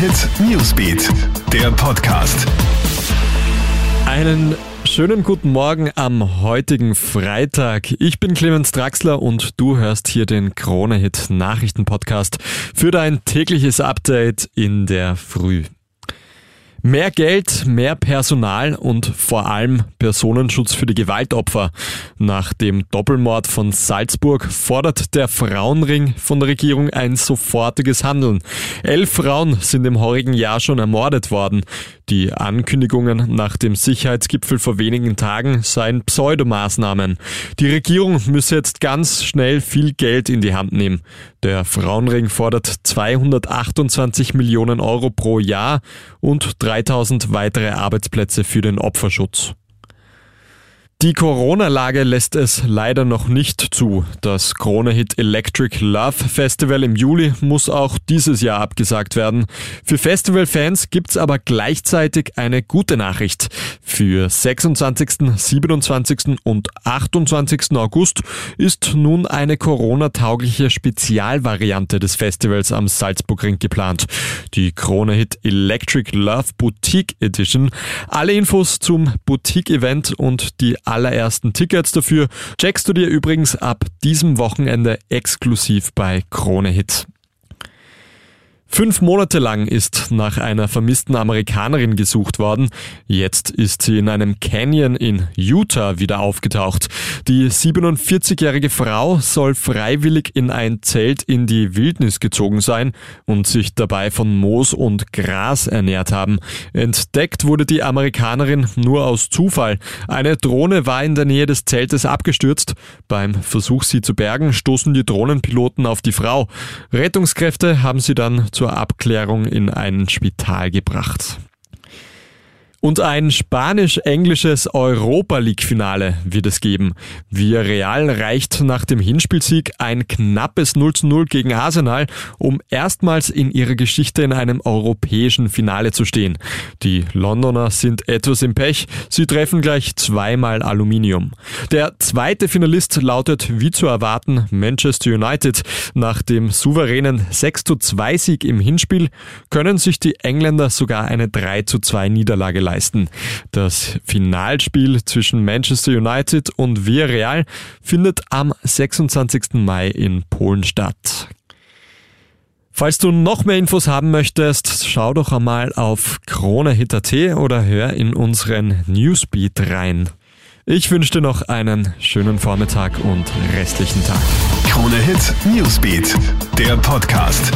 Hit Newsbeat, der Podcast. Einen schönen guten Morgen am heutigen Freitag. Ich bin Clemens Draxler und du hörst hier den Krone Hit Nachrichten Podcast für dein tägliches Update in der Früh. Mehr Geld, mehr Personal und vor allem Personenschutz für die Gewaltopfer. Nach dem Doppelmord von Salzburg fordert der Frauenring von der Regierung ein sofortiges Handeln. Elf Frauen sind im heurigen Jahr schon ermordet worden. Die Ankündigungen nach dem Sicherheitsgipfel vor wenigen Tagen seien Pseudomaßnahmen. Die Regierung müsse jetzt ganz schnell viel Geld in die Hand nehmen. Der Frauenring fordert 228 Millionen Euro pro Jahr und 3000 weitere Arbeitsplätze für den Opferschutz. Die Corona-Lage lässt es leider noch nicht zu. Das Krone-Hit Electric Love Festival im Juli muss auch dieses Jahr abgesagt werden. Für Festivalfans gibt's aber gleichzeitig eine gute Nachricht. Für 26., 27. und 28. August ist nun eine Corona-taugliche Spezialvariante des Festivals am Salzburgring geplant. Die Krone-Hit Electric Love Boutique Edition. Alle Infos zum Boutique-Event und die allerersten Tickets dafür checkst du dir übrigens ab diesem Wochenende exklusiv bei Krone Hit. Fünf Monate lang ist nach einer vermissten Amerikanerin gesucht worden. Jetzt ist sie in einem Canyon in Utah wieder aufgetaucht. Die 47-jährige Frau soll freiwillig in ein Zelt in die Wildnis gezogen sein und sich dabei von Moos und Gras ernährt haben. Entdeckt wurde die Amerikanerin nur aus Zufall. Eine Drohne war in der Nähe des Zeltes abgestürzt. Beim Versuch, sie zu bergen, stoßen die Drohnenpiloten auf die Frau. Rettungskräfte haben sie dann zur Abklärung in ein Spital gebracht. Und ein spanisch-englisches Europa League-Finale wird es geben. Villarreal reicht nach dem Hinspielsieg ein knappes 0 zu 0 gegen Arsenal, um erstmals in ihrer Geschichte in einem europäischen Finale zu stehen. Die Londoner sind etwas im Pech, sie treffen gleich zweimal Aluminium. Der zweite Finalist lautet wie zu erwarten Manchester United. Nach dem souveränen 6 zu 2 Sieg im Hinspiel können sich die Engländer sogar eine 3 zu 2 Niederlage leisten. Das Finalspiel zwischen Manchester United und Villarreal findet am 26. Mai in Polen statt. Falls du noch mehr Infos haben möchtest, schau doch einmal auf kronehit.at oder hör in unseren Newsbeat rein. Ich wünsche dir noch einen schönen Vormittag und restlichen Tag. Krone Hit Newsbeat, der Podcast.